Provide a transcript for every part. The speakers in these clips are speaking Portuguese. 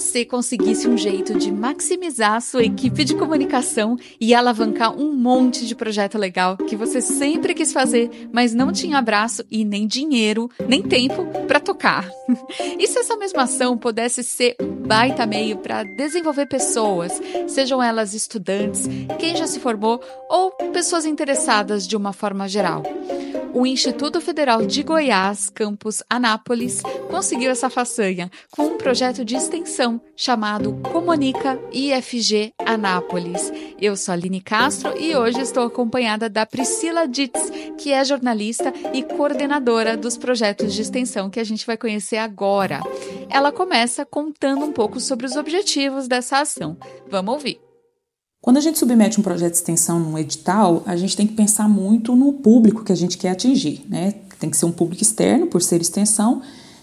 você conseguisse um jeito de maximizar a sua equipe de comunicação e alavancar um monte de projeto legal que você sempre quis fazer, mas não tinha abraço e nem dinheiro, nem tempo para tocar? E se essa mesma ação pudesse ser um baita meio para desenvolver pessoas, sejam elas estudantes, quem já se formou ou pessoas interessadas de uma forma geral? O Instituto Federal de Goiás, campus Anápolis, conseguiu essa façanha com um projeto de extensão chamado Comunica IFG Anápolis. Eu sou a Aline Castro e hoje estou acompanhada da Priscila Ditz, que é jornalista e coordenadora dos projetos de extensão que a gente vai conhecer agora. Ela começa contando um pouco sobre os objetivos dessa ação. Vamos ouvir. Quando a gente submete um projeto de extensão num edital, a gente tem que pensar muito no público que a gente quer atingir, né? Tem que ser um público externo, por ser extensão,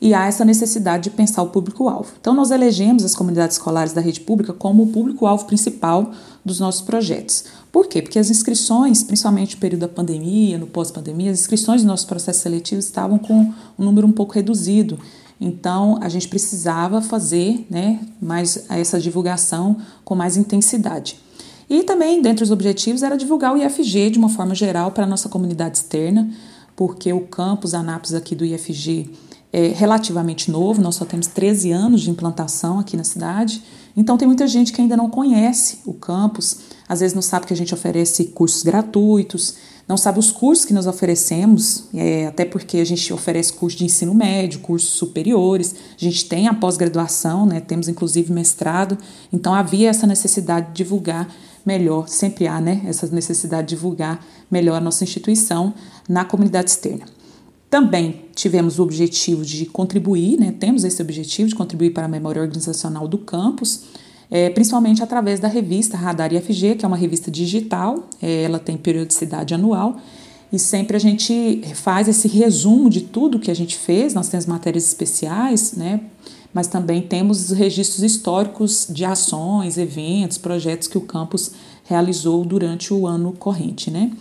e há essa necessidade de pensar o público-alvo. Então, nós elegemos as comunidades escolares da rede pública como o público-alvo principal dos nossos projetos. Por quê? Porque as inscrições, principalmente no período da pandemia, no pós-pandemia, as inscrições dos nossos processos seletivos estavam com um número um pouco reduzido. Então, a gente precisava fazer né, mais essa divulgação com mais intensidade. E também, dentre os objetivos, era divulgar o IFG de uma forma geral para a nossa comunidade externa, porque o campus Anápolis aqui do IFG é relativamente novo, nós só temos 13 anos de implantação aqui na cidade, então tem muita gente que ainda não conhece o campus, às vezes não sabe que a gente oferece cursos gratuitos, não sabe os cursos que nós oferecemos, é, até porque a gente oferece curso de ensino médio, cursos superiores, a gente tem a pós-graduação, né, temos inclusive mestrado, então havia essa necessidade de divulgar melhor, sempre há né, essa necessidade de divulgar melhor a nossa instituição na comunidade externa. Também tivemos o objetivo de contribuir, né, temos esse objetivo de contribuir para a memória organizacional do campus, é, principalmente através da revista Radar IFG, que é uma revista digital, é, ela tem periodicidade anual, e sempre a gente faz esse resumo de tudo que a gente fez, nós temos matérias especiais, né, mas também temos registros históricos de ações, eventos, projetos que o campus realizou durante o ano corrente, né?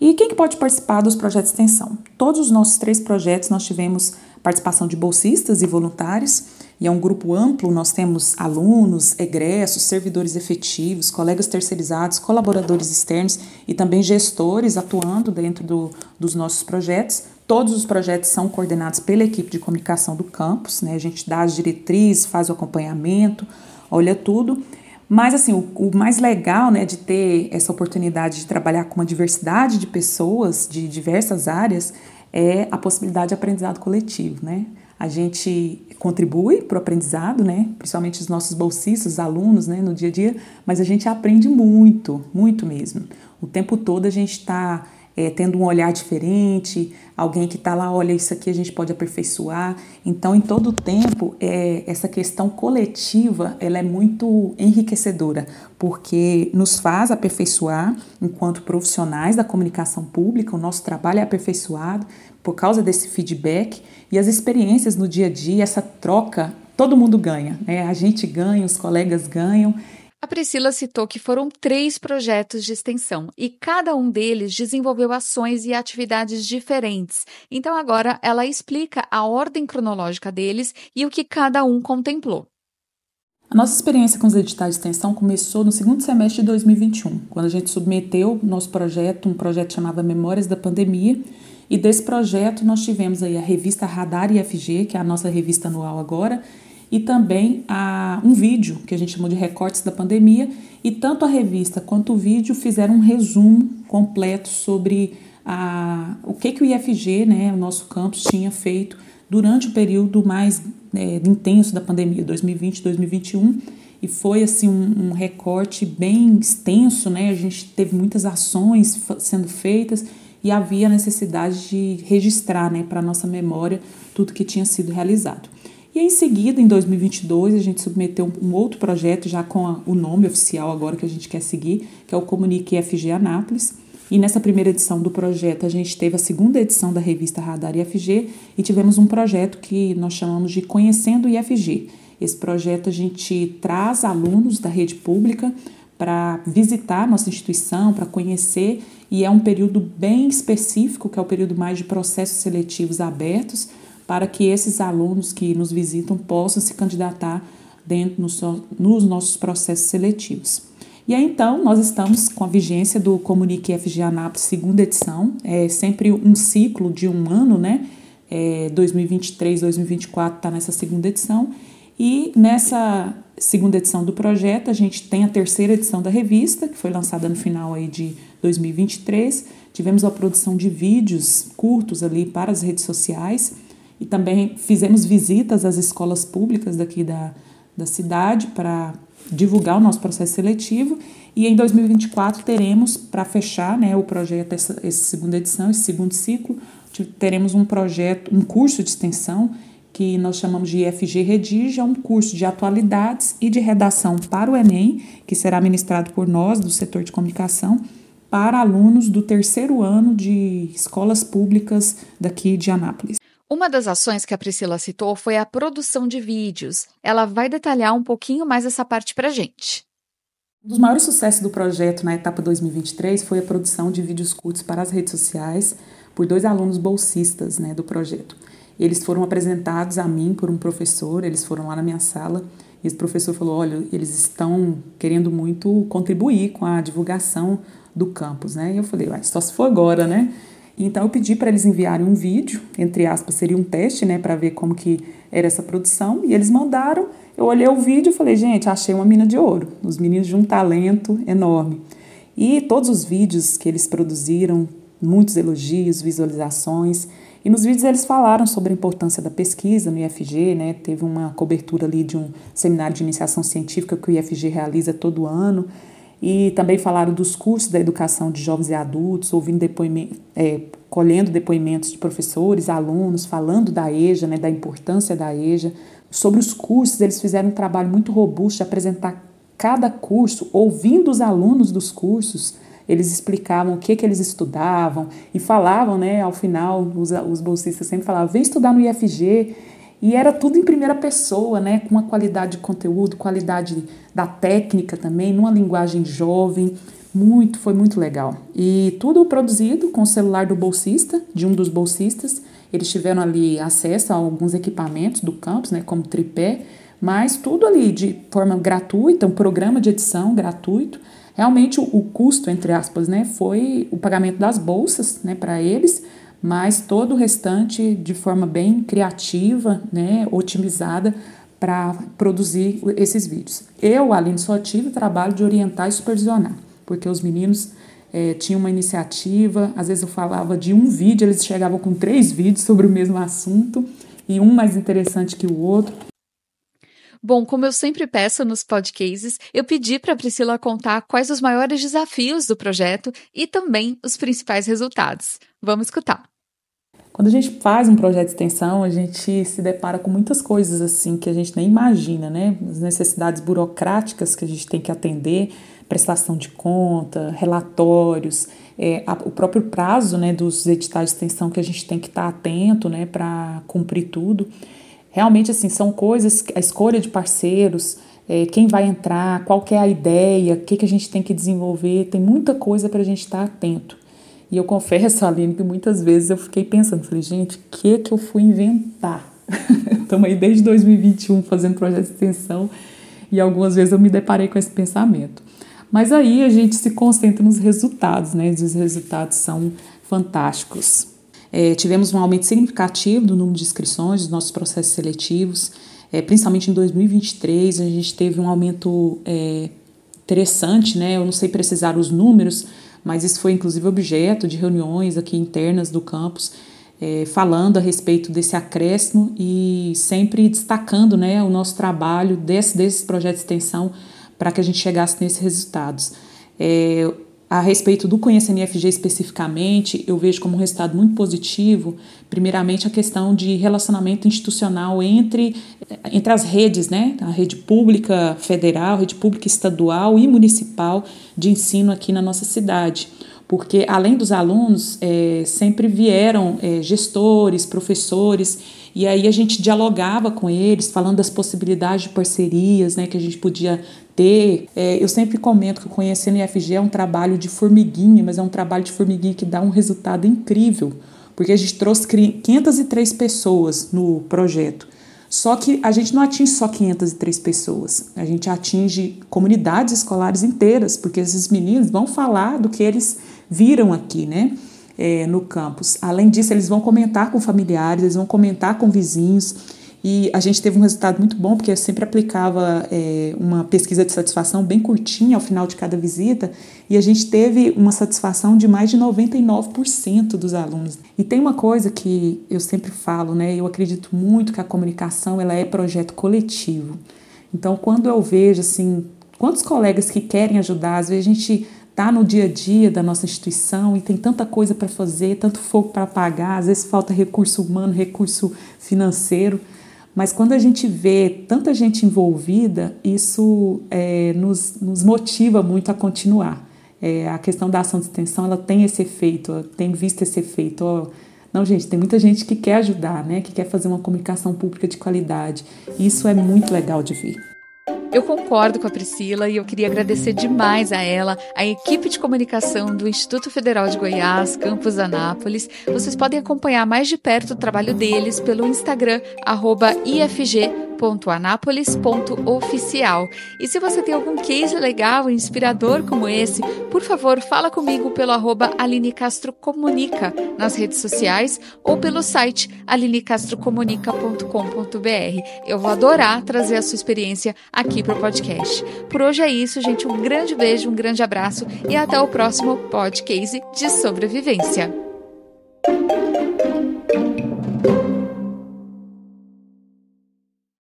E quem que pode participar dos projetos de extensão? Todos os nossos três projetos nós tivemos participação de bolsistas e voluntários, e é um grupo amplo, nós temos alunos, egressos, servidores efetivos, colegas terceirizados, colaboradores externos e também gestores atuando dentro do, dos nossos projetos. Todos os projetos são coordenados pela equipe de comunicação do campus, né? A gente dá as diretrizes, faz o acompanhamento, olha tudo. Mas assim, o, o, mais legal, né, de ter essa oportunidade de trabalhar com uma diversidade de pessoas de diversas áreas é a possibilidade de aprendizado coletivo, né? A gente contribui para o aprendizado, né? Principalmente os nossos bolsistas, alunos, né, no dia a dia, mas a gente aprende muito, muito mesmo. O tempo todo a gente está é, tendo um olhar diferente, alguém que está lá, olha, isso aqui a gente pode aperfeiçoar. Então, em todo tempo, é, essa questão coletiva, ela é muito enriquecedora, porque nos faz aperfeiçoar enquanto profissionais da comunicação pública, o nosso trabalho é aperfeiçoado por causa desse feedback e as experiências no dia a dia, essa troca, todo mundo ganha, né? A gente ganha, os colegas ganham a Priscila citou que foram três projetos de extensão e cada um deles desenvolveu ações e atividades diferentes. Então, agora ela explica a ordem cronológica deles e o que cada um contemplou. A nossa experiência com os editais de extensão começou no segundo semestre de 2021, quando a gente submeteu nosso projeto, um projeto chamado Memórias da Pandemia, e desse projeto nós tivemos aí a revista Radar IFG, que é a nossa revista anual agora, e também a, um vídeo que a gente chamou de recortes da pandemia, e tanto a revista quanto o vídeo fizeram um resumo completo sobre a, o que, que o IFG, né, o nosso campus, tinha feito durante o período mais é, intenso da pandemia, 2020-2021, e foi assim um, um, recorte bem extenso, né? A gente teve muitas ações sendo feitas e havia necessidade de registrar, né, para nossa memória tudo que tinha sido realizado. E em seguida, em 2022, a gente submeteu um outro projeto, já com a, o nome oficial agora que a gente quer seguir, que é o Comunique FG Anápolis. E nessa primeira edição do projeto, a gente teve a segunda edição da revista Radar IFG e tivemos um projeto que nós chamamos de Conhecendo IFG. Esse projeto a gente traz alunos da rede pública para visitar nossa instituição, para conhecer, e é um período bem específico, que é o período mais de processos seletivos abertos, para que esses alunos que nos visitam possam se candidatar dentro nos nossos processos seletivos. E aí, então, nós estamos com a vigência do Comunique FG Anápolis, segunda edição, é sempre um ciclo de um ano, né? É, 2023, 2024 está nessa segunda edição. E nessa segunda edição do projeto, a gente tem a terceira edição da revista, que foi lançada no final aí de 2023. Tivemos a produção de vídeos curtos ali para as redes sociais e também fizemos visitas às escolas públicas daqui da, da cidade para divulgar o nosso processo seletivo e em 2024 teremos, para fechar né, o projeto, essa, essa segunda edição, esse segundo ciclo, teremos um projeto, um curso de extensão que nós chamamos de IFG Redige, é um curso de atualidades e de redação para o Enem, que será ministrado por nós, do setor de comunicação, para alunos do terceiro ano de escolas públicas daqui de Anápolis. Uma das ações que a Priscila citou foi a produção de vídeos. Ela vai detalhar um pouquinho mais essa parte para gente. Um dos maiores sucessos do projeto na etapa 2023 foi a produção de vídeos curtos para as redes sociais por dois alunos bolsistas né, do projeto. Eles foram apresentados a mim por um professor, eles foram lá na minha sala e esse professor falou: Olha, eles estão querendo muito contribuir com a divulgação do campus, né? E eu falei: Só se for agora, né? Então eu pedi para eles enviarem um vídeo, entre aspas, seria um teste, né, para ver como que era essa produção, e eles mandaram. Eu olhei o vídeo e falei, gente, achei uma mina de ouro. Os meninos de um talento enorme. E todos os vídeos que eles produziram, muitos elogios, visualizações. E nos vídeos eles falaram sobre a importância da pesquisa no IFG, né? Teve uma cobertura ali de um seminário de iniciação científica que o IFG realiza todo ano e também falaram dos cursos da educação de jovens e adultos, ouvindo depoimento, é, colhendo depoimentos de professores, alunos, falando da EJA, né, da importância da EJA. Sobre os cursos, eles fizeram um trabalho muito robusto de apresentar cada curso, ouvindo os alunos dos cursos, eles explicavam o que, que eles estudavam e falavam, né, ao final, os, os bolsistas sempre falavam, vem estudar no IFG, e era tudo em primeira pessoa, né, com uma qualidade de conteúdo, qualidade da técnica também, numa linguagem jovem. Muito, foi muito legal. E tudo produzido com o celular do bolsista, de um dos bolsistas. Eles tiveram ali acesso a alguns equipamentos do campus, né, como tripé, mas tudo ali de forma gratuita, um programa de edição gratuito. Realmente o, o custo, entre aspas, né, foi o pagamento das bolsas, né, para eles, mas todo o restante de forma bem criativa, né, otimizada para produzir esses vídeos. Eu, Aline, só tive trabalho de orientar e supervisionar, porque os meninos é, tinham uma iniciativa, às vezes eu falava de um vídeo, eles chegavam com três vídeos sobre o mesmo assunto, e um mais interessante que o outro. Bom, como eu sempre peço nos podcasts, eu pedi para Priscila contar quais os maiores desafios do projeto e também os principais resultados. Vamos escutar. Quando a gente faz um projeto de extensão, a gente se depara com muitas coisas assim que a gente nem imagina, né? As necessidades burocráticas que a gente tem que atender, prestação de conta, relatórios, é, a, o próprio prazo né, dos editais de extensão que a gente tem que estar atento né, para cumprir tudo. Realmente, assim, são coisas, a escolha de parceiros, é, quem vai entrar, qual é a ideia, o que, que a gente tem que desenvolver, tem muita coisa para a gente estar atento. E eu confesso, Aline, que muitas vezes eu fiquei pensando, falei, gente, o que que eu fui inventar? Estamos aí desde 2021 fazendo projeto de extensão e algumas vezes eu me deparei com esse pensamento. Mas aí a gente se concentra nos resultados, né? E os resultados são fantásticos. É, tivemos um aumento significativo do número de inscrições dos nossos processos seletivos, é, principalmente em 2023 a gente teve um aumento é, interessante, né? Eu não sei precisar os números, mas isso foi inclusive objeto de reuniões aqui internas do campus, é, falando a respeito desse acréscimo e sempre destacando né, o nosso trabalho desse, desses projetos de extensão para que a gente chegasse nesses resultados. É, a respeito do Conhecendo IFG especificamente, eu vejo como um resultado muito positivo, primeiramente, a questão de relacionamento institucional entre, entre as redes, né? A rede pública federal, rede pública estadual e municipal de ensino aqui na nossa cidade porque além dos alunos, é, sempre vieram é, gestores, professores, e aí a gente dialogava com eles, falando das possibilidades de parcerias né, que a gente podia ter. É, eu sempre comento que o Conhecendo IFG é um trabalho de formiguinha, mas é um trabalho de formiguinha que dá um resultado incrível, porque a gente trouxe 503 pessoas no projeto. Só que a gente não atinge só 503 pessoas, a gente atinge comunidades escolares inteiras, porque esses meninos vão falar do que eles viram aqui, né? É, no campus. Além disso, eles vão comentar com familiares, eles vão comentar com vizinhos. E a gente teve um resultado muito bom, porque eu sempre aplicava é, uma pesquisa de satisfação bem curtinha ao final de cada visita, e a gente teve uma satisfação de mais de 99% dos alunos. E tem uma coisa que eu sempre falo, né? Eu acredito muito que a comunicação ela é projeto coletivo. Então, quando eu vejo assim, quantos colegas que querem ajudar, às vezes a gente está no dia a dia da nossa instituição e tem tanta coisa para fazer, tanto fogo para apagar, às vezes falta recurso humano, recurso financeiro. Mas quando a gente vê tanta gente envolvida, isso é, nos, nos motiva muito a continuar. É, a questão da ação de extensão ela tem esse efeito, tem visto esse efeito. Não, gente, tem muita gente que quer ajudar, né? que quer fazer uma comunicação pública de qualidade. Isso é muito legal de ver. Eu concordo com a Priscila e eu queria agradecer demais a ela, a equipe de comunicação do Instituto Federal de Goiás, Campus Anápolis. Vocês podem acompanhar mais de perto o trabalho deles pelo Instagram, IFG www.anápolis.oficial. E se você tem algum case legal inspirador como esse, por favor, fala comigo pelo arroba Aline Castro Comunica nas redes sociais ou pelo site alinecastrocomunica.com.br. Eu vou adorar trazer a sua experiência aqui para o podcast. Por hoje é isso, gente. Um grande beijo, um grande abraço e até o próximo podcast de sobrevivência.